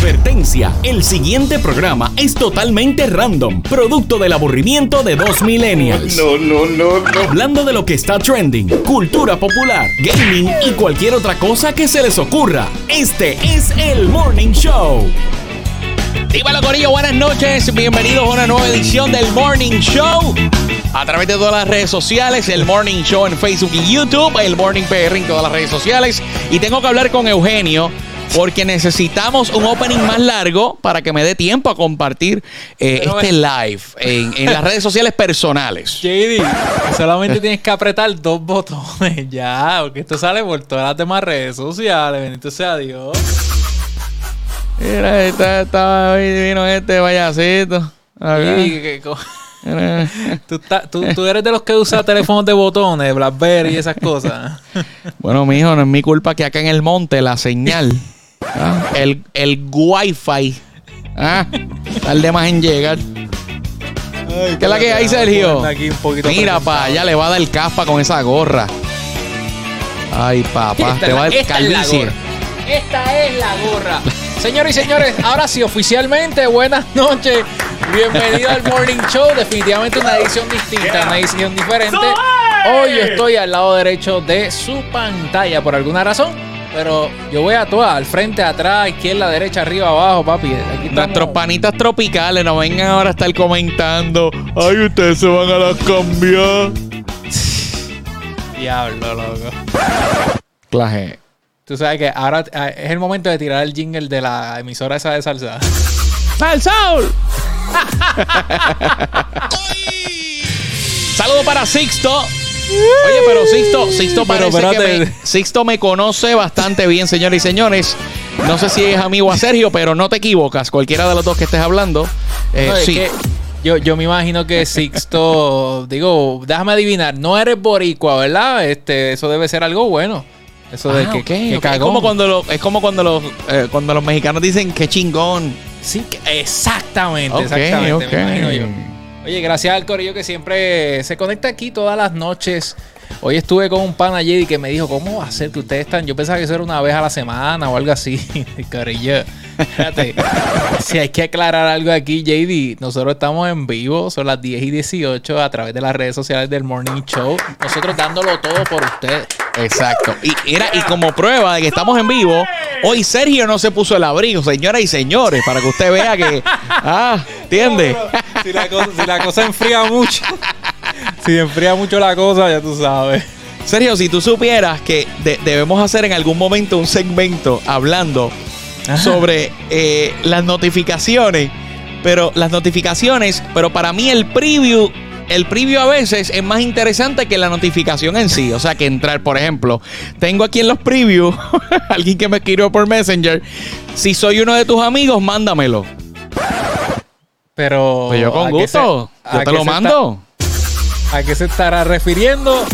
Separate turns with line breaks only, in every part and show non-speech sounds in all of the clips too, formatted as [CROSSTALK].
Advertencia, el siguiente programa es totalmente random, producto del aburrimiento de dos millennials.
No, no, no, no.
Hablando de lo que está trending, cultura popular, gaming y cualquier otra cosa que se les ocurra. Este es el Morning Show.
Dímelo, Corillo, buenas noches. Bienvenidos a una nueva edición del Morning Show. A través de todas las redes sociales, el Morning Show en Facebook y YouTube, el Morning PR en todas las redes sociales. Y tengo que hablar con Eugenio porque necesitamos un opening más largo para que me dé tiempo a compartir eh, este live en, en las redes sociales personales. [LAUGHS]
JD, solamente tienes que apretar dos botones [LAUGHS] ya, porque esto sale por todas las demás redes sociales. Bendito sea Dios.
Mira, está, está, vino este payasito.
Co- [LAUGHS] tú, ta- tú- tú eres de los que usa teléfonos de botones, Blackberry y esas cosas.
Bueno, mijo, no es mi culpa que acá en el monte la señal, ah, el, el wifi, ah, tarde más en llegar. ¿Qué es la que hay, Sergio?
Aquí un poquito
Mira, pa, allá le va a dar caspa con esa gorra. Ay, papá, te
es
va a dar
esta es la
calvicie.
gorra. Esta es la gorra. Señores y señores, ahora sí, oficialmente, buenas noches. Bienvenido al Morning Show. Definitivamente una edición distinta, una edición diferente. Hoy yo estoy al lado derecho de su pantalla por alguna razón. Pero yo voy a todas, al frente, atrás, izquierda, derecha, arriba, abajo, papi. Aquí.
Nuestros panitas tropicales no vengan ahora a estar comentando. Ay, ustedes se van a las cambiar.
Diablo, loco.
Claje.
Tú sabes que ahora eh, es el momento de tirar el jingle de la emisora esa de salsa.
¡Sal, Saul! [LAUGHS] Saludo para Sixto. Oye, pero Sixto, Sixto
Pero
parece que
espérate.
me, Sixto me conoce bastante bien, señores y señores. No sé si es amigo a Sergio, pero no te equivocas. Cualquiera de los dos que estés hablando. eh,
No, es
sí.
que yo, yo me imagino que Sixto, [LAUGHS] digo, déjame adivinar, no eres boricua, ¿verdad? Este, eso debe ser algo bueno. Eso de
Ah,
que,
ok,
que
ok. Es como cuando, lo- es como cuando los, eh, cuando los mexicanos dicen que chingón.
Sí, que- exactamente,
Ok,
exactamente,
ok.
me imagino yo. Oye, gracias al corillo que siempre se conecta aquí todas las noches. Hoy estuve con un pana Jedi que me dijo, ¿cómo va a ser que ustedes están? Yo pensaba que eso era una vez a la semana o algo así. [LAUGHS] corillo, fíjate, si hay que aclarar algo aquí, JD, nosotros estamos en vivo, son las 10 y 18 a través de las redes sociales del Morning Show. Nosotros dándolo todo por ustedes.
Exacto. Y, era, y como prueba de que estamos en vivo, hoy Sergio no se puso el abrigo, señoras y señores, para que usted vea que. Ah, ¿entiende?
Si la cosa, si la cosa enfría mucho, si enfría mucho la cosa, ya tú sabes.
Sergio, si tú supieras que de- debemos hacer en algún momento un segmento hablando sobre eh, las notificaciones, pero las notificaciones, pero para mí el preview, el preview a veces es más interesante que la notificación en sí. O sea, que entrar, por ejemplo, tengo aquí en los previews [LAUGHS] alguien que me escribió por Messenger. Si soy uno de tus amigos, mándamelo.
Pero.
Pues yo con
¿a qué
gusto,
se-
yo te lo mando.
está- ¿A qué se estará refiriendo?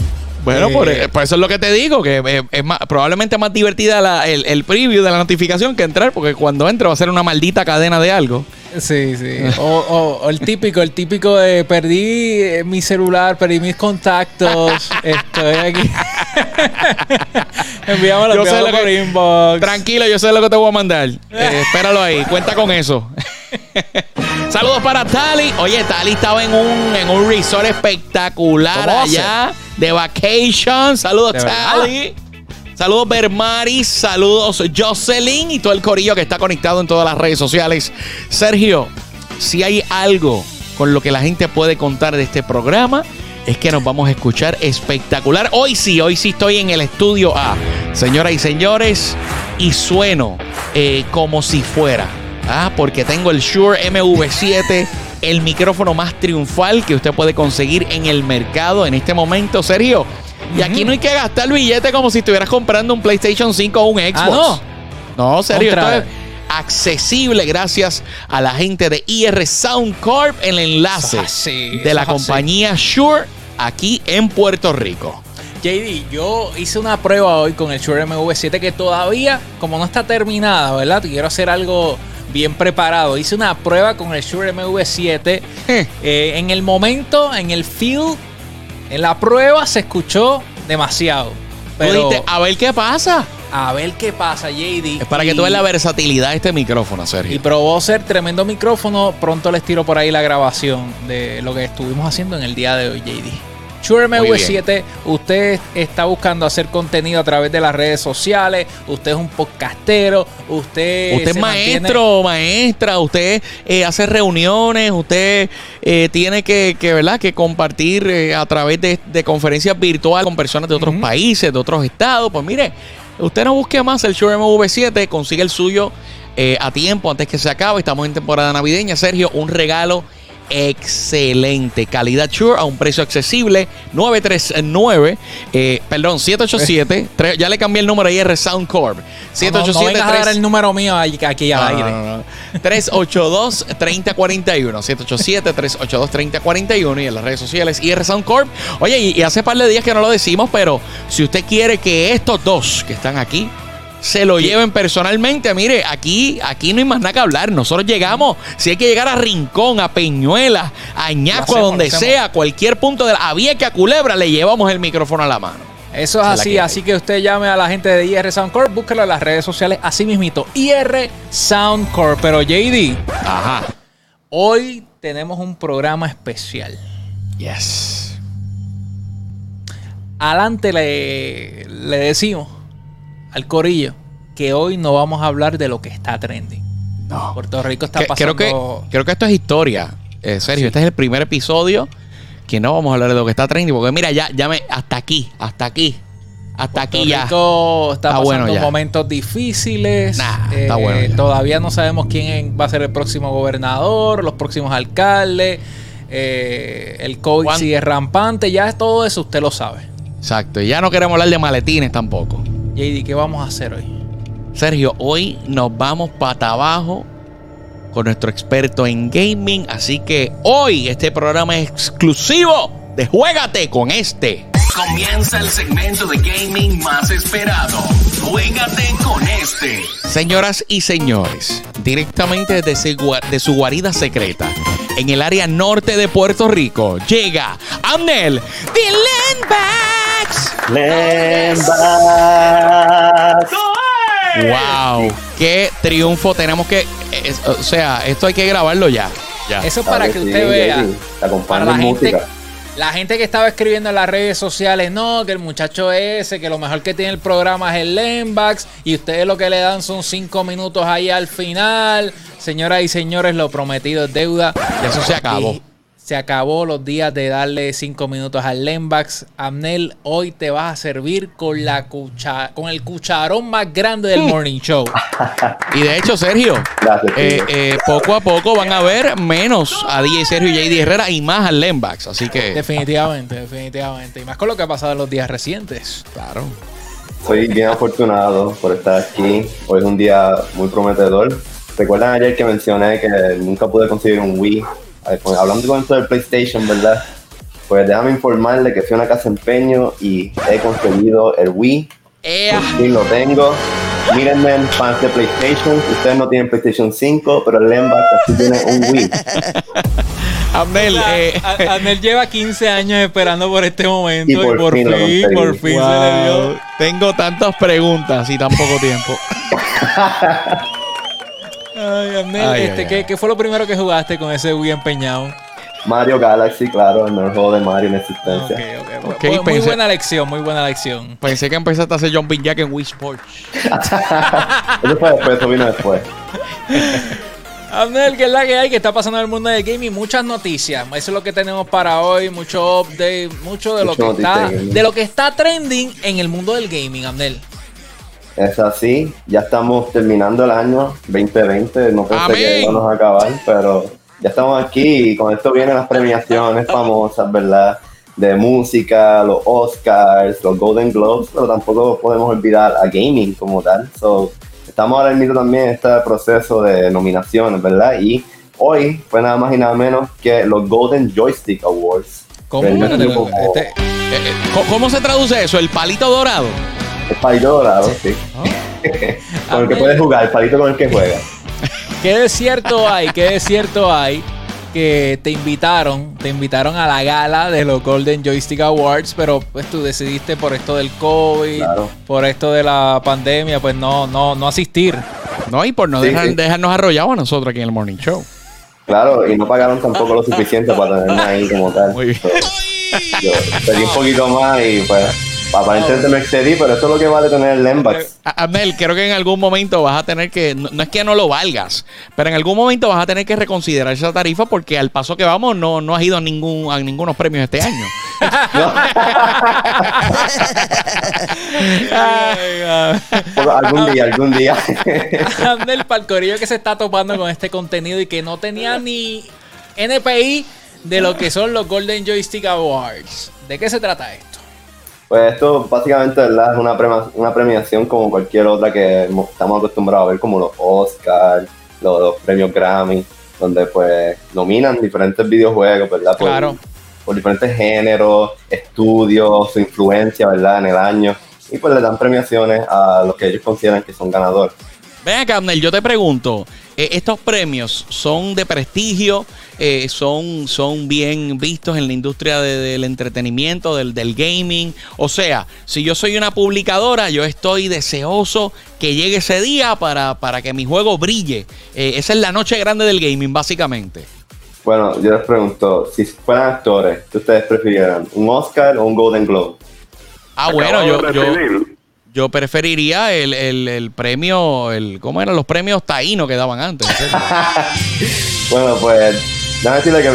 Bueno,
Eh,
por, por eso es lo que te digo, que eh, es más, probablemente más divertida la- el, el preview de la notificación que entrar, porque cuando entre va a ser una maldita cadena de algo.
Sí, sí. [LAUGHS] O, o- o el típico, el típico de perdí eh, mi celular, perdí mis contactos. [LAUGHS] estoy aquí. [LAUGHS] enviámoslo,
Yo sé lo
por
que-
inbox.
Tranquilo, yo sé lo que te voy a mandar. Eh, espéralo ahí, cuenta con eso. [LAUGHS] Saludos para Tali. Oye, Tali estaba en un, en un resort espectacular allá de vacation. Saludos. Tali. Saludos, Bermaris. Saludos, Jocelyn y todo el corillo que está conectado en todas las redes sociales. Sergio, si hay algo con lo que la gente puede contar de este programa, es que nos vamos a escuchar espectacular. Hoy sí, hoy sí estoy en el estudio A. Señoras y señores, y sueno eh, como si fuera. Ah, porque tengo el Shure MV7, el micrófono más triunfal que usted puede conseguir en el mercado en este momento, Sergio. Y aquí no hay que gastar el billete como si estuvieras comprando un PlayStation 5 o un Xbox.
Ah,
No, serio, esto es accesible gracias a la gente de IR Sound Corp, el enlace
así,
de la compañía Shure aquí en Puerto Rico.
JD, yo hice una prueba hoy con el Shure MV7 que todavía, como no está terminada, ¿verdad? Quiero hacer algo bien preparado. Hice una prueba con el Shure MV7.
Eh,
Eh, en el momento, en el field, en la prueba se escuchó demasiado. Pero
dijiste, a ver qué pasa.
a ver qué pasa, JD.
Es para que tú veas la versatilidad de este micrófono,
Y
Sergio.
probó ser tremendo micrófono. Pronto les tiro por ahí la grabación de lo que estuvimos haciendo en el día de hoy, JD. Shure
Muy
MV7, usted está buscando hacer contenido a través de las redes sociales, usted es un podcastero, usted,
Usted es
mantiene-
maestro, maestra, usted eh, hace reuniones, usted eh, tiene que, que, ¿verdad? que compartir eh, a través de, de conferencias virtuales con personas de otros países, de otros estados. Pues mire, usted no busque más el Shure MV7, consigue el suyo eh, a tiempo antes que se acabe. Estamos en temporada navideña. Sergio, un regalo excelente. Calidad Shure a un precio accesible. 939, eh, perdón, 787. [LAUGHS] tres- ya le cambié el número ahí, R Sound Corp.
No, no,
787
no vengas a dar el número mío aquí al
no,
aire.
no, no, no. 382-3041. 787-382-3041 y en las redes sociales IR Sound Corp. Oye, y, y hace par de días que no lo decimos, pero si usted quiere que estos dos que están aquí se lo lleven personalmente, mire, aquí, aquí no hay más nada que hablar. Nosotros llegamos, si hay que llegar a Rincón, a Peñuela, a Ñasco, a donde sea, a cualquier punto de la a Vieques, a Culebra, le llevamos el micrófono a la mano.
Eso es así,
que
así que usted llame a la gente de IR Sound Corp, búsquelo en las redes sociales, así mismito, IR Sound Corp. Pero JD,
Ajá.
hoy tenemos un programa especial.
Yes.
Adelante le, le decimos al corillo que hoy no vamos a hablar de lo que está trending.
No.
Puerto Rico está
Que-
pasando...
creo, que, creo que esto es historia, eh, Sergio. Este es el primer episodio que no vamos a hablar de lo que está trending. Porque mira, ya, ya me. Hasta aquí, hasta aquí. Hasta
Puerto
aquí ya.
Rico está
Está
pasando
bueno
momentos difíciles.
Nah,
Eh,
está bueno ya.
Todavía no sabemos quién va a ser el próximo gobernador, los próximos alcaldes. eh, el COVID
¿Cuán-
sigue rampante. Ya todo eso usted lo sabe.
Exacto. Y ya no queremos hablar de maletines tampoco.
JD, ¿qué vamos a hacer hoy?
Sergio, hoy nos vamos pata abajo con nuestro experto en gaming. Así que hoy este programa es exclusivo de Juégate con este.
Comienza el segmento de gaming más esperado. Juégate con este.
Señoras y señores, directamente desde de su guarida secreta, en el área norte de Puerto Rico, llega Amnel Dilenbax.
Lembas.
¡Wow! ¡Qué triunfo! Tenemos que. es- o sea, esto hay que grabarlo ya. Ya.
Eso es para
que
que
sí,
usted vea. Para la
en
gente,
música.
la gente que estaba escribiendo en las redes sociales, no, que el muchacho ese, que lo mejor que tiene el programa es el Lembax, y ustedes lo que le dan son cinco minutos ahí al final. Señoras y señores, lo prometido es deuda.
Ya eso se acabó.
Y se acabó los días de darle cinco minutos al Lembax. Amnel, hoy te vas a servir con la cucha con el cucharón más grande del morning show.
Y de hecho, Sergio,
Gracias,
eh, eh, poco a poco van a ver menos a DJ Sergio y JD Herrera y más al Lembax. Así que.
definitivamente, definitivamente. Y más con lo que ha pasado en los días recientes.
Claro.
Soy bien afortunado por estar aquí. Hoy es un día muy prometedor. ¿Recuerdan ayer que mencioné que nunca pude conseguir un Wii? Eh, con- Hablando con esto del PlayStation, ¿verdad? Pues déjame informarle que fui a una casa empeño y he conseguido el Wii.
¡Ea!
Por fin lo tengo. Mírenme, fans de PlayStation. Ustedes no tienen PlayStation 5, pero el Lembax sí tiene un Wii. [LAUGHS]
Abnel, eh,
A- Anel lleva 15 años esperando por este momento
Y
y
por
por,
fin lo
fin, por fin se le dio.
tengo tantas preguntas y tan poco tiempo. [LAUGHS]
Ay, Anel,
Ay,
este,
ay,
¿qué,
ay.
qué fue lo primero que jugaste con ese Wii empeñado?
Mario Galaxy, claro, el mejor juego de Mario en existencia.
Ok, ok.
Ok,
Muy- buena lección, muy buena lección.
Pensé que empezaste a hacer jumping jack en Wii Sports. [LAUGHS]
Eso fue después, eso vino después. [LAUGHS]
Abner, ¿qué es la que hay? que está pasando en el mundo del gaming? Muchas noticias. Eso es lo que tenemos para hoy. Mucho update, mucho de lo que está,
de
lo que está trending en el mundo del gaming, Abner.
Es así, ya estamos terminando el año 2020, no pensé
Amén.
que íbamos a acabar, pero ya estamos aquí y con esto vienen las premiaciones famosas, ¿verdad? De música, los Oscars, los Golden Globes, pero tampoco podemos olvidar a gaming como tal. So, estamos ahora mismo también en este proceso de nominaciones, ¿verdad? Y hoy fue nada más y nada menos que los Golden Joystick Awards.
¿Cómo? Este-
Eh, eh, ¿cómo- ¿Cómo se traduce eso? ¿El palito dorado?
El palito dorado, sí. [LAUGHS] con el que
Amén.
puedes jugar, el palito con el que juegas.
¿Qué desierto hay? ¿Qué desierto hay? que te invitaron, te invitaron a la gala de los Golden Joystick Awards, pero pues tú decidiste por esto del COVID,
Claro.
por esto de la pandemia, pues no, no, no asistir.
No, y por no
Sí,
dejar-
sí.
dejarnos arrollados a nosotros aquí en el Morning Show.
Claro, y no pagaron tampoco lo suficiente para tenerme ahí como tal.
Muy bien.
Yo pedí un poquito más y pues aparentemente me excedí, pero esto es lo que vale tener el Lembax.
A- Abnel, creo que en algún momento vas a tener que, no, no es que no lo valgas, pero en algún momento vas a tener que reconsiderar esa tarifa porque al paso que vamos no, no has ido a ningún a ningunos premios este año. [LAUGHS] [LAUGHS]
Algún día, algún día. [LAUGHS]
Andel Palcorillo que se está topando con este contenido y que no tenía ni NPI de lo que son los Golden Joystick Awards. ¿De qué se trata esto?
Pues esto básicamente ¿verdad? es una, prema- una premiación como cualquier otra que mo- estamos acostumbrados a ver, como los Oscars, los, los premios Grammy, donde pues nominan diferentes videojuegos, ¿verdad? Por,
Claro.
por diferentes géneros, estudios, su influencia, ¿verdad? En el año. Y pues le dan premiaciones a los que ellos consideran que son ganadores.
Ven acá, yo te pregunto, eh, ¿estos premios son de prestigio? Eh, son, ¿Son bien vistos en la industria de- del entretenimiento, del, del gaming? O sea, si yo soy una publicadora, yo estoy deseoso que llegue ese día para, para que mi juego brille. Eh, esa es la noche grande del gaming, básicamente.
Bueno, yo les pregunto, si fueran actores, ¿qué ustedes prefirieran? ¿Un Oscar o un Golden Globe?
Ah, bueno, yo, yo, yo preferiría el, el- el premio, el, ¿cómo eran los premios taínos que daban antes? [LAUGHS] [LAUGHS]
Bueno, pues, déjame decirle que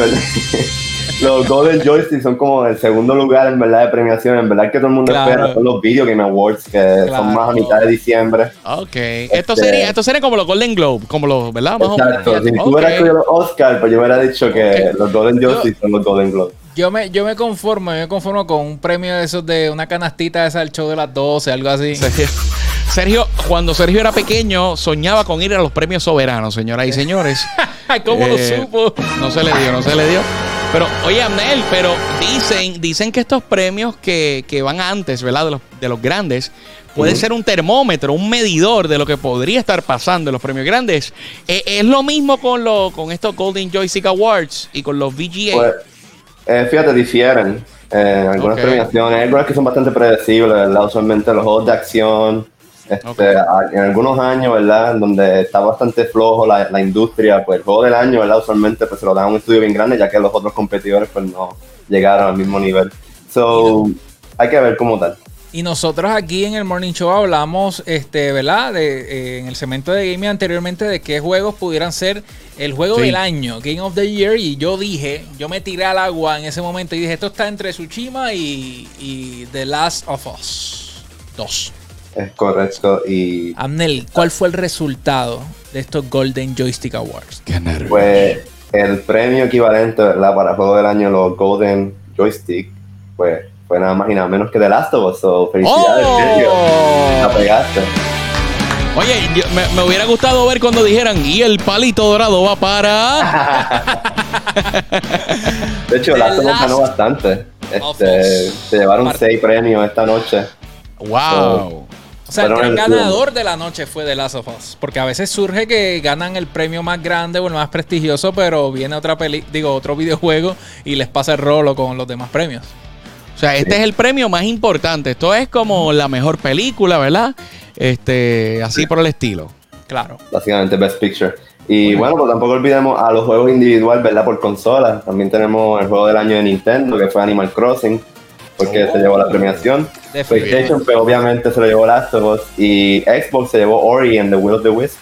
[LAUGHS] los Golden Joystick son como el segundo lugar en verdad de premiación. En verdad que todo el mundo
Claro.
espera son los Video Game Awards, que
Claro.
son más a mitad de diciembre.
Ok. Esto
Este-
sería, esto sería como los Golden Globe, como los, ¿verdad? Más o menos.
Exacto. Si tú hubieras escogido los Oscar, pues yo hubiera dicho que los Golden Joystick son los Golden Globe.
Yo me, yo me conformo, yo me conformo con un premio de esos de una canastita esa del show de las 12, algo así.
Sergio, cuando Sergio era pequeño, soñaba con ir a los premios soberanos, señoras y señores. [LAUGHS] [LAUGHS]
¿Cómo lo
Eh,
supo?
No se le dio, no se le dio. Pero, oye, Amnel, pero dicen, dicen que estos premios que, que van antes, ¿verdad? De los, de los grandes, puede ser un termómetro, un medidor de lo que podría estar pasando en los premios grandes. Eh, es lo mismo con, lo, con estos Golden Joystick Awards y con los VGA.
Pues, eh, fíjate, difieren eh, algunas
Ok.
premiaciones. Hay algunas que son bastante predecibles, ¿verdad? Usualmente los juegos de acción. Este, En algunos años, ¿verdad? En donde está bastante flojo la, la industria, pues el juego del año, ¿verdad? Usualmente pues se lo dan a un estudio bien grande, ya que los otros competidores pues no llegaron al mismo nivel. So, hay que ver cómo tal.
Y nosotros aquí en el Morning Show hablamos, este, ¿verdad? De, eh, en el segmento de gaming anteriormente de qué juegos pudieran ser el juego
Sí.
del año, Game of the Year. Y yo dije, yo me tiré al agua en ese momento y dije, esto está entre Tsushima y, y The Last of Us 2.
Es correcto. Y
Amnel, ¿cuál fue el resultado de estos Golden Joystick Awards?
pues el premio equivalente, ¿verdad? Para juego del año, los Golden Joystick, pues fue nada más y nada menos que The Last of Us. So, felicidades, Sergio. La
¡Oh!
pegaste.
Oye, yo- me, me hubiera gustado ver cuando dijeran, y el palito dorado va para... [LAUGHS]
De hecho,
The
Last of Us ganó bastante. Este, se llevaron
Part-
seis premios esta noche.
¡Wow!
O sea, el ganador de la noche fue The Last of Us. Porque a veces surge que ganan el premio más grande o el más prestigioso, pero viene otra peli, digo, otro [LAUGHS] videojuego y les pasa el rolo con los demás premios.
O sea, este es el premio más importante. Esto es como la mejor película, ¿verdad? Este, así por el estilo.
Claro.
Básicamente Best Picture. Y bueno, pues tampoco olvidemos a los juegos individuales, ¿verdad? Por consola. También tenemos el juego del año de Nintendo, que fue Animal Crossing, porque se llevó la premiación. PlayStation, pues obviamente se lo llevó Last of Us. Y Xbox se llevó Ori and the Will of the Wisp,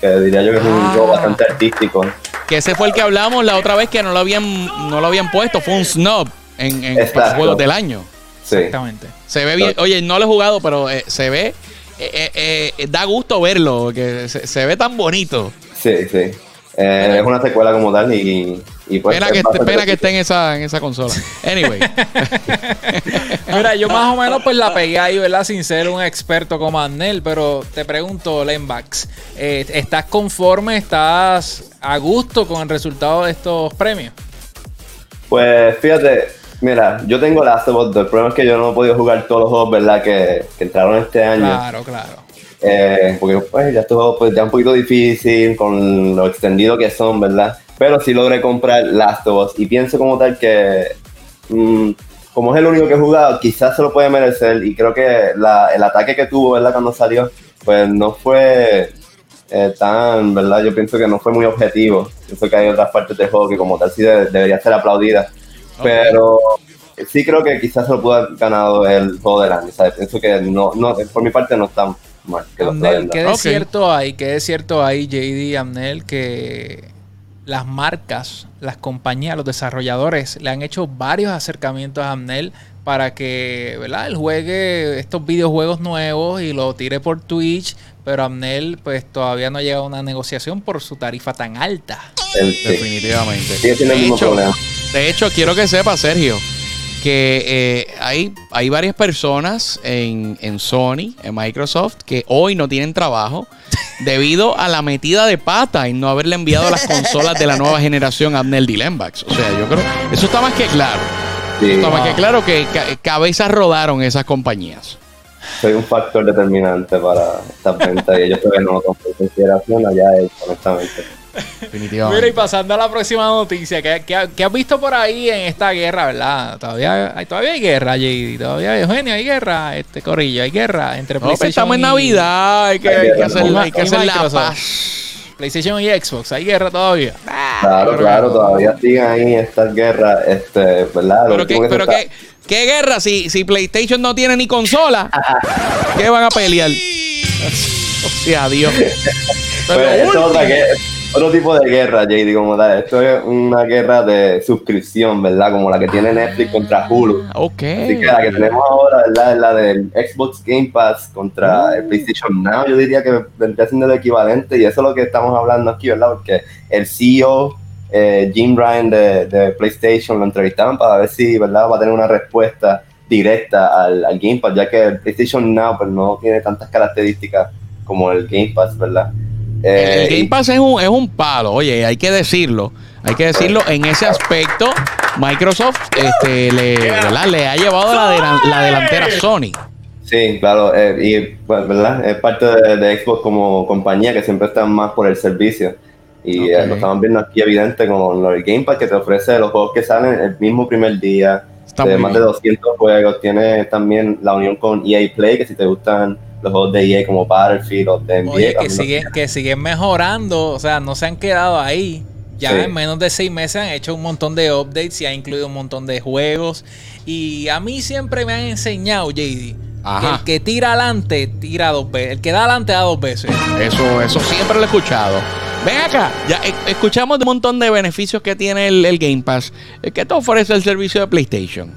que diría yo que es un
Ah.
juego bastante artístico.
Que ese fue el que hablamos la otra vez que no lo habían, no lo habían puesto. Fue un snub en, en los juegos del año.
Sí.
Exactamente.
Se ve bien. Oye, no lo he jugado, pero eh, se ve. eh, eh, eh, da gusto verlo, que se, se ve tan bonito.
Sí, sí. Eh, es una secuela como tal y, y pues...
Pena
es
que,
bastante
pena que esté en esa, en esa consola. Anyway. [LAUGHS]
Mira, yo más o menos pues la pegué ahí, ¿verdad? Sin ser un experto como Annel, pero te pregunto, Lenbax, eh, ¿estás conforme, estás a gusto con el resultado de estos premios?
Pues fíjate, mira, yo tengo Last of Us, el problema es que yo no he podido jugar todos los juegos, ¿verdad? Que, que entraron este año.
Claro, claro.
Eh, porque pues ya estos juegos pues ya un poquito difícil con lo extendido que son, ¿verdad? Pero sí logré comprar Last of Us y pienso como tal que mm, como es el único que he jugado, quizás se lo puede merecer y creo que la- el ataque que tuvo, ¿verdad? Cuando salió, pues no fue eh, tan, ¿verdad? Yo pienso que no fue muy objetivo. Pienso que hay otras partes del juego que como tal sí de- debería ser aplaudida. Pero sí creo que quizás se lo pudo haber ganado el juego del año, ¿sabes? Pienso que no, no, por mi parte no está mal. Que
Amnel. ¿qué de
Ok.
cierto hay? ¿Qué de cierto hay, JD Amnel, que las marcas, las compañías, los desarrolladores le han hecho varios acercamientos a Amnel para que, ¿verdad? Él juegue estos videojuegos nuevos y lo tire por Twitch, pero Amnel pues todavía no ha llegado a una negociación por su tarifa tan alta.
Sí.
Definitivamente.
Sigue siendo el
De
mismo
hecho,
problema.
de hecho, quiero que sepa, Sergio, que eh, hay, hay varias personas en, en Sony, en Microsoft, que hoy no tienen trabajo debido a la metida de pata en no haberle enviado las consolas de la nueva generación a Abner Dilembax. O sea, yo creo eso está más que claro.
Sí,
Está más que claro que ca- cabezas rodaron esas compañías.
soy un factor determinante para estas ventas y ellos todavía no lo toman en consideración allá él, honestamente.
Mira, y
Definitivamente.
pasando a la próxima noticia, ¿qué, qué, qué has visto por ahí en esta guerra, verdad? Todavía hay, todavía hay guerra, JD. Todavía, Eugenio, hay guerra, este Corillo, hay guerra entre
No,
PlayStation
estamos en Navidad, hay que, hay que hacer, hay que la paz.
PlayStation y Xbox, hay guerra todavía.
Claro, claro, todavía siguen ahí estas guerras, este, ¿verdad?
Pero, qué,
que
pero
está-
qué, qué guerra si, si PlayStation no tiene ni consola. ¿Qué van a pelear? [LAUGHS] O sea, Dios. Pero
Pues, es otra gue- otro tipo de guerra, JD, como tal. Esto es una guerra de suscripción, ¿verdad? Como la que tiene Netflix contra Hulu.
Ok.
Así que la que tenemos ahora, ¿verdad? Es la del Xbox Game Pass contra el PlayStation Now. Yo diría que vendría siendo el equivalente y eso es lo que estamos hablando aquí, ¿verdad? Porque el CEO, eh, Jim Ryan de, de PlayStation, lo entrevistaban para ver si, ¿verdad? Va a tener una respuesta directa al, al Game Pass, ya que el PlayStation Now pues, no tiene tantas características como el Game Pass, ¿verdad?
El,
Eh,
el Game Pass es un, es un palo, oye, hay que decirlo. Hay que decirlo, en ese aspecto, Microsoft este, le, ¿verdad? le ha llevado la, delan- la delantera a Sony.
Sí, claro, eh, y pues, ¿verdad? Es parte de, de Xbox como compañía que siempre están más por el servicio. Y eh, lo estamos viendo aquí evidente con del Game Pass que te ofrece los juegos que salen el mismo primer día,
Está
de
muy
más
bien.
de 200 juegos. Tiene también la unión con EA Play, que si te gustan los juegos de EA como Battlefield o de NBA.
Oye, que siguen, que siguen mejorando, o sea, no se han quedado ahí. Ya
Sí.
en menos de seis meses han hecho un montón de updates y han incluido un montón de juegos. Y a mí siempre me han enseñado, JD, que el que tira adelante, tira dos veces. El que da adelante, da dos veces.
Eso, eso siempre lo he escuchado. Ven acá, ya eh, escuchamos de un montón de beneficios que tiene el, el Game Pass. Eh, ¿Qué te ofrece el servicio de PlayStation?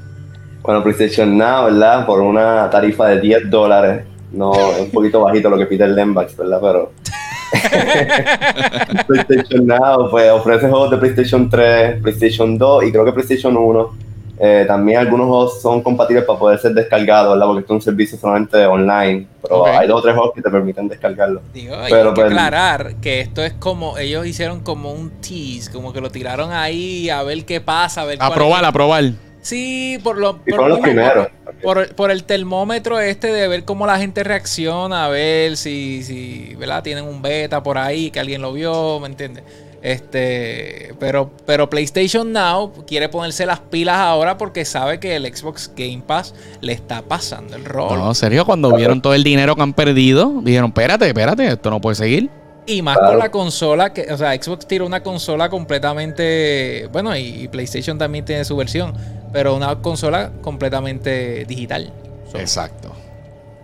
Bueno, PlayStation Now, ¿verdad? Por una tarifa de 10 dólares. No, es un poquito bajito lo que pide el Lembax, ¿verdad? Pero. [LAUGHS] [LAUGHS] PlayStation Now, pues ofrece juegos de PlayStation 3, PlayStation 2 y creo que PlayStation 1. Eh, también algunos juegos son compatibles para poder ser descargados, ¿verdad? Porque esto es un servicio solamente online. Pero hay dos o tres juegos que te permiten descargarlo.
Digo,
Pero,
hay que
pues-
aclarar que esto es como, ellos hicieron como un tease, como que lo tiraron ahí a ver qué pasa, a ver
A probar, a probar.
Sí, por lo
Y
por, por-
primeros.
Por, por el termómetro este de ver cómo la gente reacciona, a ver si, si, ¿verdad? Tienen un beta por ahí, que alguien lo vio, ¿me entiendes? Este, pero, pero PlayStation Now quiere ponerse las pilas ahora porque sabe que el Xbox Game Pass le está pasando el rol.
No, serio, cuando vieron todo el dinero que han perdido, dijeron, espérate, espérate, esto no puede seguir.
Y más
Claro.
con la consola, que, o sea, Xbox tira una consola completamente, bueno, y, y PlayStation también tiene su versión, pero una consola completamente digital. So,
Exacto.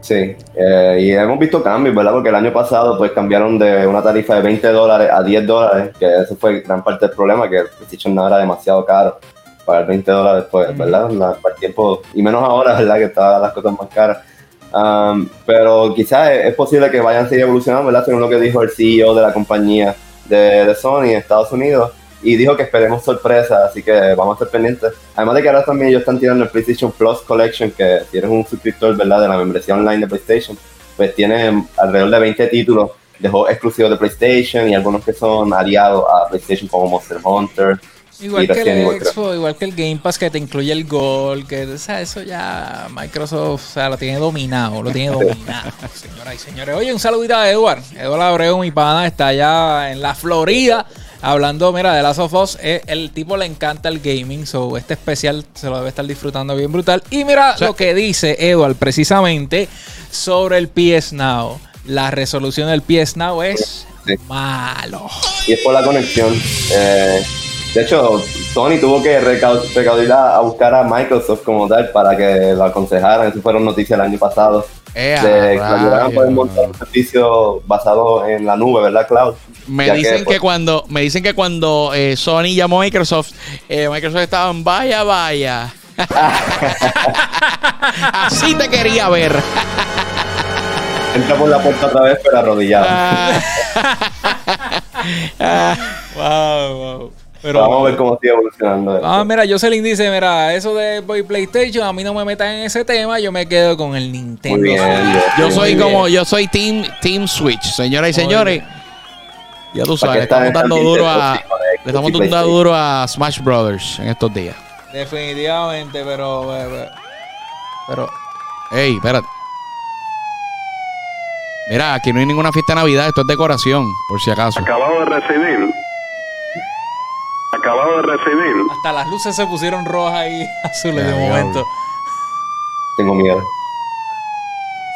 Sí, eh, y hemos visto cambios, ¿verdad? Porque el año pasado pues cambiaron de una tarifa de 20 dólares a 10 dólares, que eso fue gran parte del problema, que el PlayStation Now era demasiado caro. Pagar 20 dólares, pues. ¿verdad? La- para el tiempo, y menos ahora, ¿verdad? Que están las cosas más caras. Um, pero quizás es, es posible que vayan a seguir evolucionando, ¿verdad? Según lo que dijo el CEO de la compañía de, Sony en Estados Unidos. Y dijo que esperemos sorpresas, así que vamos a estar pendientes. Además de que ahora también ellos están tirando el PlayStation Plus Collection, que si eres un suscriptor, ¿verdad? De la membresía online de PlayStation, pues tiene alrededor de 20 títulos de juegos exclusivos de PlayStation y algunos que son aliados a PlayStation como Monster Hunter.
Igual que el. Xbox, igual que el Game Pass que te incluye el Gol, que o sea, eso ya Microsoft o sea, lo tiene dominado, lo tiene [LAUGHS] dominado, señoras y señores. Oye, un saludito a Edward. Edward Abreu, mi pana, está allá en la Florida. Hablando, mira, de Last of Us, eh, el tipo le encanta el gaming, so este especial se lo debe estar disfrutando bien brutal. Y mira
sea-
lo que dice Edward precisamente sobre el PS Now. La resolución del PS Now es
Sí.
malo.
Y es por la conexión. Eh, de hecho, Sony tuvo que recau- recaudir a, buscar a Microsoft como tal para que lo aconsejaran. Eso fueron noticias el año pasado.
Eh,
de que ayudaran a
rayos.
poder montar un servicio basado en la nube, ¿verdad, Cloud?
Me
Ya
dicen que,
pues,
cuando me dicen que cuando eh, Sony llamó a Microsoft, eh, Microsoft estaba en vaya vaya. [LAUGHS] Así te quería ver. [LAUGHS]
Entra por la puerta otra vez, pero arrodillado.
Ah, [LAUGHS]
Wow, wow. Pero
Vamos a ver cómo sigue evolucionando. esto.
Ah, mira, Jocelyn dice, mira, eso de Boy PlayStation, a mí no me metan en ese tema, yo me quedo con el Nintendo.
Muy bien,
Switch.
yo
Muy
soy
bien.
como, yo soy Team Team Switch, señoras y señores. Ya tú sabes, le estamos dando duro a, le estamos dando duro a Smash Brothers en estos días.
Definitivamente, pero, pero, pero
Ey, espérate. Mira, aquí no hay ninguna fiesta de Navidad, esto es decoración, por si acaso.
Acabado de recibir. Recibir.
hasta las luces se pusieron rojas y [LAUGHS] azules de momento.
Tengo miedo.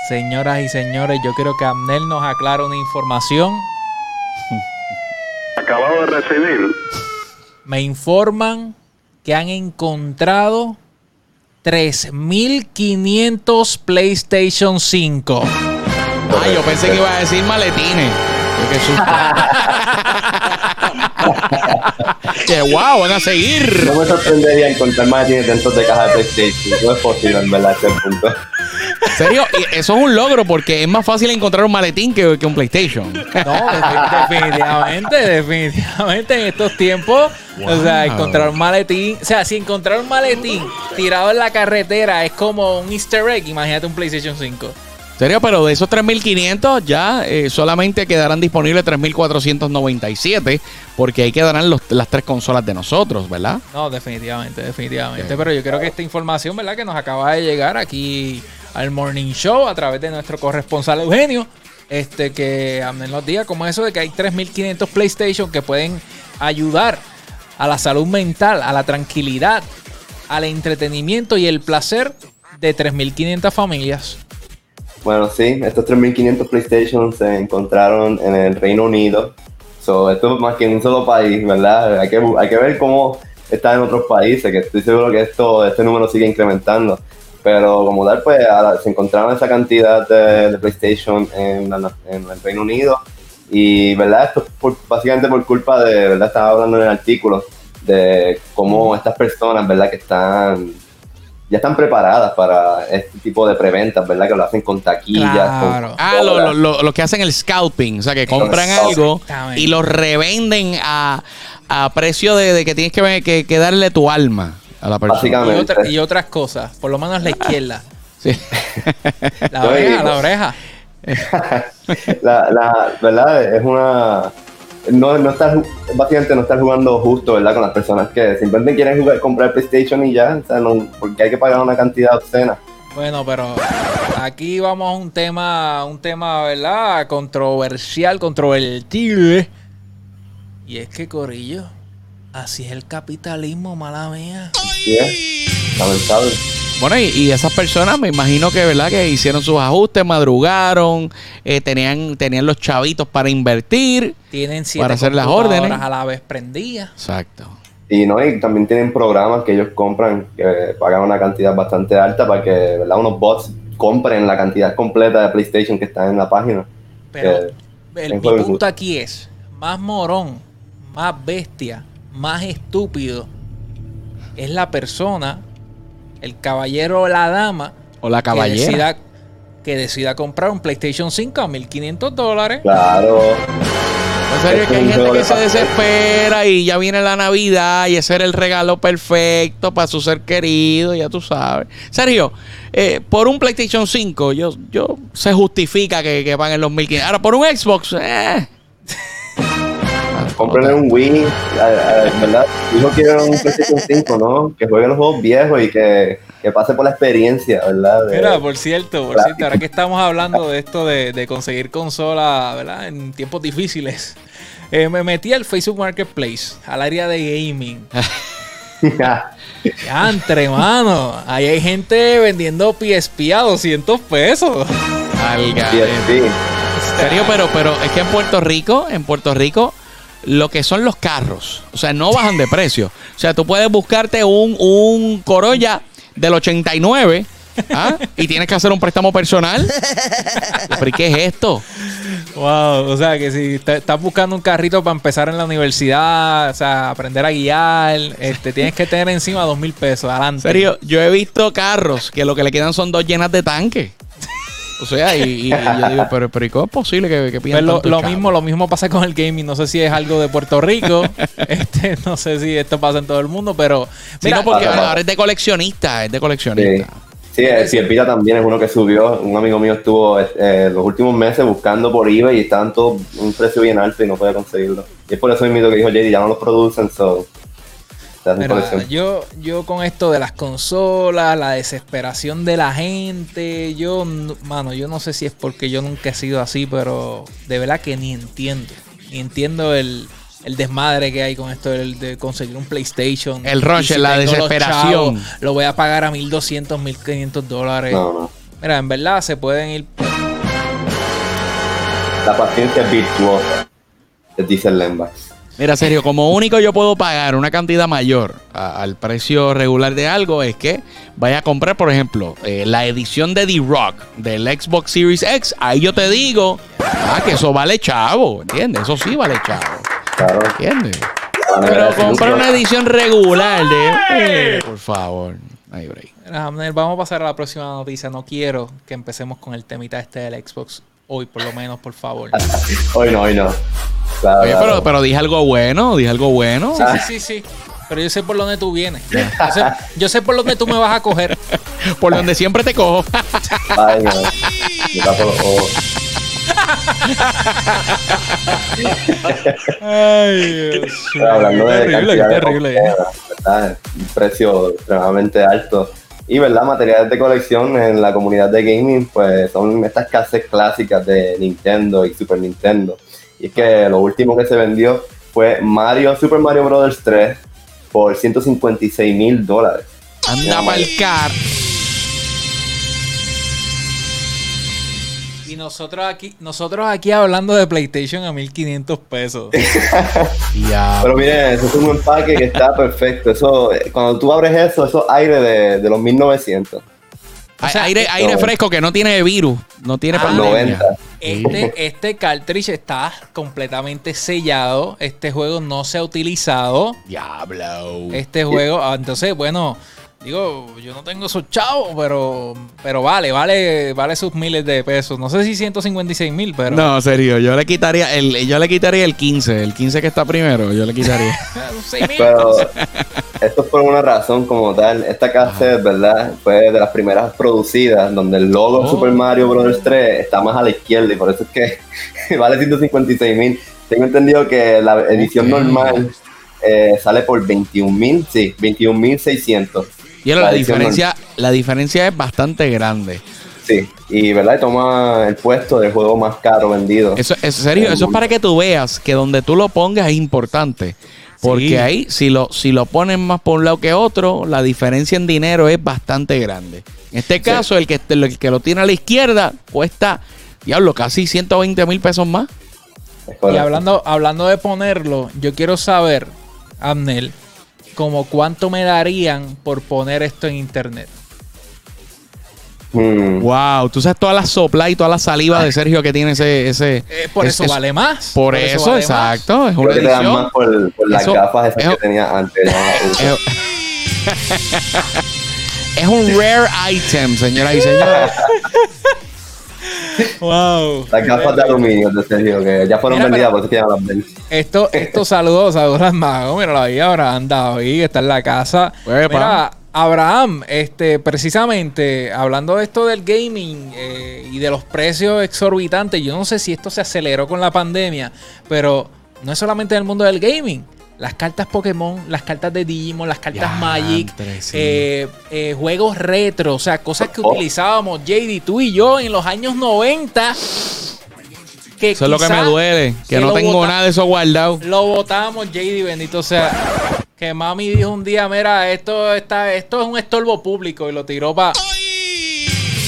Señoras y señores, yo quiero que Amnel nos aclare una información. [LAUGHS]
Acabado de recibir.
Me informan que han encontrado 3500 PlayStation 5.
Ah, yo pensé que iba a decir maletines. Qué susto. [LAUGHS] que wow, van a seguir.
No me sorprendería encontrar más dentro de caja de PlayStation. No es posible, en verdad, a este punto.
Serio, eso es un logro porque es más fácil encontrar un maletín que, que un PlayStation.
No, defi- definitivamente, definitivamente en estos tiempos, o sea, encontrar un maletín, o sea, si encontrar un maletín tirado en la carretera es como un easter egg, imagínate un PlayStation 5.
Serio, pero de esos 3.500 ya eh, solamente quedarán disponibles 3.497 porque ahí quedarán los- las tres consolas de nosotros, ¿verdad?
No, definitivamente, definitivamente. Pero yo creo que esta información, ¿verdad? Que nos acaba de llegar aquí al Morning Show a través de nuestro corresponsal Eugenio. Este que nos diga como eso de que hay 3.500 PlayStation que pueden ayudar a la salud mental, a la tranquilidad, al entretenimiento y el placer de 3.500 familias.
Bueno, sí, estos 3500 PlayStation se encontraron en el Reino Unido. So, esto es más que en un solo país, ¿verdad? Hay que, hay que ver cómo está en otros países, que estoy seguro que esto, este número sigue incrementando. Pero como tal, pues ahora se encontraron esa cantidad de, de PlayStation en, la- en el Reino Unido. Y, ¿verdad? Esto es por- básicamente por culpa de, ¿verdad? Estaba hablando en el artículo de cómo estas personas, ¿verdad? Que están ya están preparadas para este tipo de preventas, ¿verdad? Que lo hacen con taquillas.
Claro.
Con
Ah, lo, lo, lo- lo que hacen el scalping, o sea, que compran algo y lo revenden a, a precio de, de que tienes que, que, que darle tu alma a la persona.
Y,
Básicamente.
otra- y otras cosas, por lo menos la izquierda. [LAUGHS]
Sí.
La oreja, la oreja. [LAUGHS]
la, la verdad es una no, no estar ju- básicamente no estar jugando justo verdad con las personas que simplemente quieren jugar comprar PlayStation y ya o sea, no, porque hay que pagar una cantidad obscena
Bueno, pero aquí vamos a un tema, un tema, ¿verdad? Controversial, controvertible. Y es que, Corillo, así es el capitalismo, mala mía.
lamentable
Bueno, y, y esas personas me imagino que, ¿verdad? Que hicieron sus ajustes, madrugaron, eh, tenían, tenían los chavitos para invertir.
Tienen siete
Para hacer las órdenes.
a la vez prendidas.
Exacto.
y no y también tienen programas que ellos compran que pagan una cantidad bastante alta para que verdad unos bots compren la cantidad completa de PlayStation que está en la página
Pero
Que
el, mi punto aquí es, más morón, más bestia, más estúpido, es la persona, el caballero o la dama
O la
que
caballera.
decida, que decida comprar un PlayStation 5 a 1500 dólares.
claro
En serio, es que hay gente que se desespera y ya viene la Navidad y ese era el regalo perfecto para su ser querido, ya tú sabes. Sergio, eh, por un PlayStation 5, yo, yo se justifica que, que paguen los 1500. Ahora, por un Xbox, eh.
Cómprenle un Wii, a- a- ¿verdad? Dijo que era un PlayStation 5, ¿no? Que jueguen los juegos viejos y que, que pase por la experiencia, ¿verdad? De-
Mira, por cierto, por cierto, ahora que estamos hablando de esto de, de conseguir consola, ¿verdad? En tiempos difíciles. Eh, me metí al Facebook Marketplace, al área de gaming. [LAUGHS] Ya, entre mano. Ahí hay gente vendiendo PSP a 200 pesos.
Al
Sí,
garete.
sí.
En serio, pero, pero es que en Puerto Rico, en Puerto Rico, lo que son los carros, o sea, no bajan de precio. O sea, tú puedes buscarte un, un Corolla del 89 ¿ah? y tienes que hacer un préstamo personal. ¿Pero y qué es esto?
Wow, o sea que si estás buscando un carrito para empezar en la universidad, o sea, aprender a guiar, este, tienes que tener encima dos mil pesos. Adelante.
En serio, yo he visto carros que lo que le quedan son dos llenas de tanque. O sea, y, y yo [LAUGHS] digo, pero, pero ¿y cómo es posible que, que
Pues
pidan
lo,
tanto
mismo, lo mismo pasa con el gaming. No sé si es algo de Puerto Rico. [LAUGHS] este, no sé si esto pasa en todo el mundo, pero
Sí,
mira,
no, porque ahora es de coleccionista, es de
Sí,
coleccionista.
sí el Pierpita también es uno que subió. Un amigo mío estuvo eh, los últimos meses buscando por eBay y estaban todos un precio bien alto y no podía conseguirlo. Y es por eso mismo que dijo JD, ya no los producen, so.
Mira, yo, yo con esto de las consolas, la desesperación de la gente, yo, mano, yo no sé si es porque yo nunca he sido así, pero de verdad que ni entiendo. Ni entiendo el, el desmadre que hay con esto del- de, conseguir un PlayStation.
El rush, la desesperación.
chavos, lo voy a pagar a 1200, 1500 dólares.
No, no.
Mira, en verdad se pueden ir.
La paciencia es virtuosa, les dice el Lemba.
Mira, serio, como único yo puedo pagar una cantidad mayor a- al precio regular de algo es que vaya a comprar, por ejemplo, eh, la edición de The Rock del Xbox Series X. Ahí yo te digo, ah, que eso vale chavo, ¿entiendes? Eso sí vale chavo,
Claro.
¿entiendes? Pero comprar una edición regular de... Eh, por favor, hay break.
Vamos a pasar a la próxima noticia. No quiero que empecemos con el temita este del Xbox hoy, por lo menos, por favor. [LAUGHS]
Hoy no, hoy no. Claro,
Oye,
claro.
pero, pero dije algo bueno, dije algo bueno.
Sí, sí, sí, sí. Pero yo sé por dónde tú vienes. Yo sé, yo sé por dónde tú me vas a coger. [LAUGHS]
Por donde siempre te cojo. [LAUGHS]
Ay, no. Me tapo los ojos.
Ay, Dios
hablando de
terrible,
de
terrible.
Un precio extremadamente alto. Y verdad, materiales de colección en la comunidad de gaming, pues son estas casas clásicas de Nintendo y Super Nintendo. Y es que lo último que se vendió fue Mario, Super Mario Bros. 3 por 156 mil dólares.
Anda mal car.
Y nosotros aquí, nosotros aquí hablando de PlayStation a 1500 pesos. [LAUGHS]
Ya.
Pero miren, eso es un empaque que está perfecto. Eso, eh, cuando tú abres eso, eso es aire de, de los 1900.
Ay-
sea,
aire, aire fresco que no tiene virus, no tiene
Ah,
pandemia.
90.
Este, este cartridge está completamente sellado. Este juego no se ha utilizado.
Diablo.
Este juego, ah, entonces, bueno, digo, yo no tengo esos chavos, pero, pero vale, vale, vale sus miles de pesos. No sé si 156 mil, pero.
No, serio, yo le quitaría el, yo le quitaría el 15, el 15 que está primero, yo le quitaría. [LAUGHS]
Pero esto es por una razón como tal. Esta cassette, ¿verdad? Fue de las primeras producidas donde el logo
Oh.
Super Mario Bros. 3 está más a la izquierda y por eso es que [LAUGHS] vale 156 mil. Tengo entendido que la edición normal eh, sale por 21 mil, sí, 21 mil 600.
Y ahora la diferencia, la diferencia es bastante grande.
Sí, y ¿verdad? Toma el puesto del juego más caro vendido.
Eso es serio, eso es para que tú veas que donde tú lo pongas es importante. Porque
Sí.
ahí, si lo, si lo ponen más por un lado que otro, la diferencia en dinero es bastante grande. En este caso, el, que, el que lo tiene a la izquierda cuesta, diablo, casi 120 mil pesos más.
Y hablando, hablando de ponerlo, yo quiero saber, Abnel, como cuánto me darían por poner esto en internet.
Mm.
Wow, tú sabes toda la sopla y toda la saliva de Sergio que tiene ese. ese
Eh, por
es-
eso
es-
vale más.
Por, eso,
vale
exacto. Es
Creo
una
que te dan
edición.
más por, por las
Eso-
gafas esas que tenía antes. ¿no? [LAUGHS]
Es, [LAUGHS] es un rare item, señoras y señores. [LAUGHS]
Wow.
Las gafas de aluminio de Sergio, que ya fueron
Mira,
vendidas, por eso que ya las ven.
Esto, esto [LAUGHS] saludos, saludos al mago. Mira, la vida Abraham David, está en la casa.
Uepa.
Mira, Abraham, este, precisamente, hablando de esto del gaming eh, y de los precios exorbitantes, yo no sé si esto se aceleró con la pandemia, pero no es solamente en el mundo del gaming. Las cartas Pokémon, las cartas de Digimon, las cartas Magic,
sí.
eh, eh, juegos retro, o sea, cosas que
Oh.
utilizábamos JD, tú y yo en los años 90. que
Eso es lo que me duele, que no tengo nada de eso guardado.
Lo votamos, JD, bendito sea. Que mami dijo un día, mira, esto está, esto es un estorbo público y lo tiró para...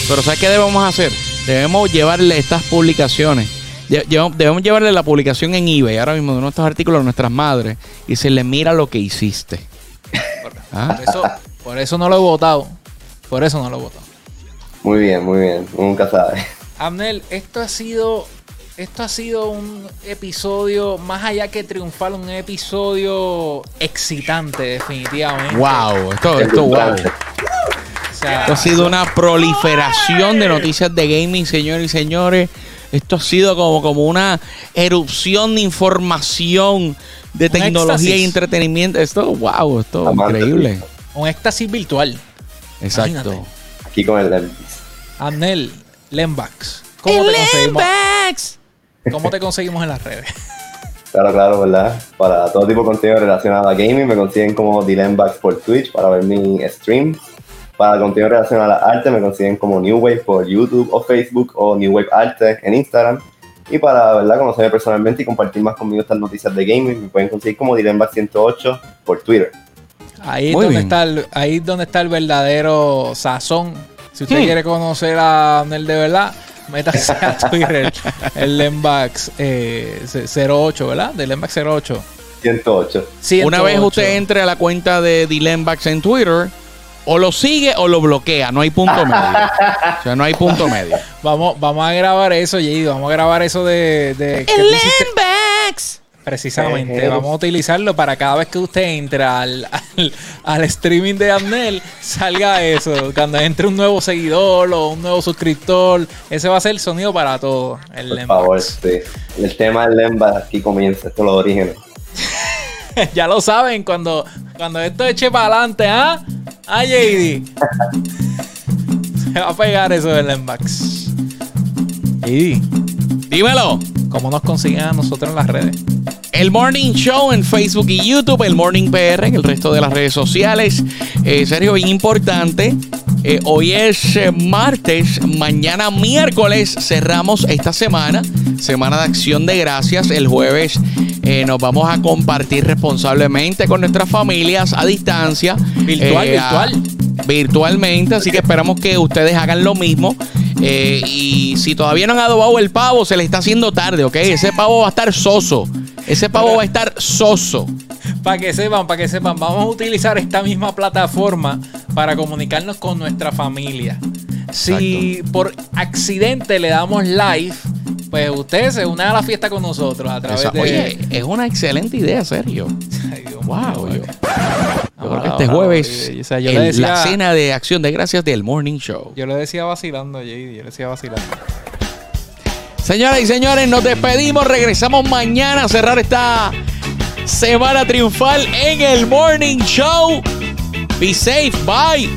Pero ¿sabes qué debemos hacer? Debemos llevarle estas publicaciones. Debemos llevarle la publicación en eBay ahora mismo de nuestros artículos a nuestras madres y decirle, mira lo que hiciste. ¿Ah? [LAUGHS]
Por eso, por eso no lo he votado. Por eso no lo he votado.
Muy bien, muy bien. Nunca sabe.
Abnel, esto ha sido. Esto ha sido un episodio, más allá que triunfal, un episodio excitante, definitivamente.
Wow, esto, esto, wow.
O sea,
Esto ha sido una proliferación de noticias de gaming, señores y señores. Esto ha sido como, como una erupción de información, de
Un
tecnología
éxtasis.
y entretenimiento. Esto, wow, esto es increíble.
un éxtasis virtual.
Exacto.
Imagínate.
Aquí con el Lembis.
Abnel, Lembax. ¿Cómo te conseguimos? ¿Cómo te conseguimos en las redes? [LAUGHS]
Claro, claro, ¿verdad? Para todo tipo de contenido relacionado a gaming me consiguen como Dilembax por Twitch para ver mi stream. Para contenido relacionado a arte me consiguen como New Wave por YouTube o Facebook o New Wave Arte en Instagram. Y para ¿verdad? conocerme personalmente y compartir más conmigo estas noticias de gaming me pueden conseguir como Dilembax108 por Twitter.
Ahí es,
Muy
donde
bien.
está el, ahí es donde está el verdadero sazón. Si usted
Hmm.
quiere conocer a Abnel de verdad, métase a [LAUGHS] Twitter, el Lembax eh, 08, ¿verdad? Del Lembax 08.
108.
Una vez
108.
usted entre a la cuenta de Dilembax en Twitter, o lo sigue o lo bloquea. No hay punto medio. O sea, no hay punto [LAUGHS] medio.
Vamos, vamos a grabar eso, JD. Vamos a grabar eso de. de que tú hiciste- Precisamente, vamos a utilizarlo para cada vez que usted entra al, al, al streaming de Amnel, salga eso. Cuando entre un nuevo seguidor o un nuevo suscriptor, ese va a ser el sonido para todo. El
Por
Lembax.
favor, sí. El tema del Lembax aquí comienza, esto es los orígenes. [LAUGHS] [LAUGHS]
ya lo saben, cuando, cuando esto eche para adelante, ¿ah? ¿Ah, JD? Se va a pegar eso del Lembax. JD,
Dímelo.
¿cómo nos consiguen a nosotros en las redes?
El Morning Show en Facebook y YouTube, el Morning PR en el resto de las redes sociales. Eh, Sergio, bien importante. eh, hoy es eh, martes, mañana miércoles cerramos esta semana, semana de acción de gracias. El jueves eh, nos vamos a compartir responsablemente con nuestras familias a distancia.
Virtual,
eh, a-
virtual.
virtualmente, así que esperamos que ustedes hagan lo mismo. Eh, y si todavía no han adobado el pavo, se le está haciendo tarde, ¿ok? Ese pavo va a estar soso. Ese pavo va a estar soso.
Para que sepan, para que sepan, vamos a utilizar esta misma plataforma para comunicarnos con nuestra familia. Si por accidente le damos live, pues usted se une a la fiesta con nosotros a través
Esa-
de.
Oye, es una excelente idea, Sergio. [LAUGHS]
Ay, Dios
Wow,
mío,
yo- creo que este jueves,
o sea, yo
en
decía-
la cena de acción de gracias del Morning Show.
Yo le decía vacilando, JD, yo le decía vacilando.
Señoras y señores, nos despedimos. Regresamos mañana a cerrar esta semana triunfal en el Morning Show. Be safe. Bye.